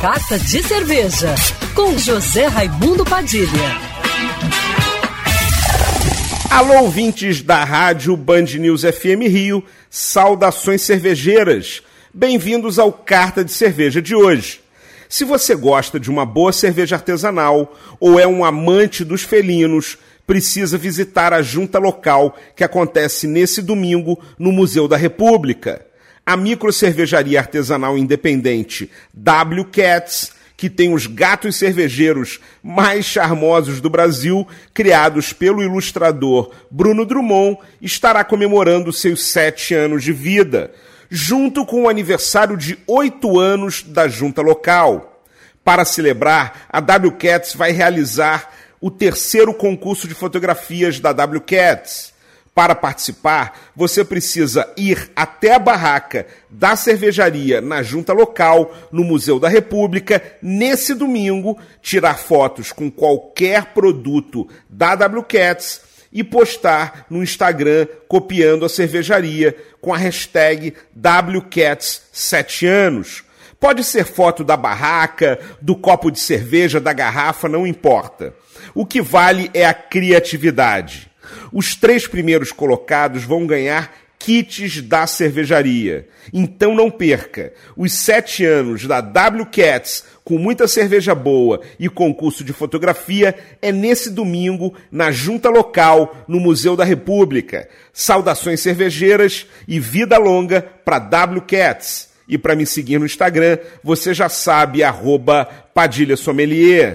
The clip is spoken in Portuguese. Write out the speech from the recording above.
Carta de Cerveja, com José Raimundo Padilha. Alô, ouvintes da rádio Band News FM Rio, saudações cervejeiras. Bem-vindos ao Carta de Cerveja de hoje. Se você gosta de uma boa cerveja artesanal ou é um amante dos felinos, precisa visitar a junta local que acontece nesse domingo no Museu da República a microcervejaria artesanal independente W Cats, que tem os gatos cervejeiros mais charmosos do Brasil, criados pelo ilustrador Bruno Drummond, estará comemorando seus sete anos de vida, junto com o aniversário de oito anos da junta local. Para celebrar, a W Cats vai realizar o terceiro concurso de fotografias da W Cats. Para participar, você precisa ir até a barraca da cervejaria na junta local, no Museu da República, nesse domingo, tirar fotos com qualquer produto da WCats e postar no Instagram copiando a cervejaria com a hashtag WCats7 anos. Pode ser foto da barraca, do copo de cerveja, da garrafa, não importa. O que vale é a criatividade. Os três primeiros colocados vão ganhar kits da cervejaria. Então não perca. Os sete anos da W Cats com muita cerveja boa e concurso de fotografia é nesse domingo na junta local no Museu da República. Saudações cervejeiras e vida longa para W Cats. E para me seguir no Instagram, você já sabe, arroba Padilha Sommelier.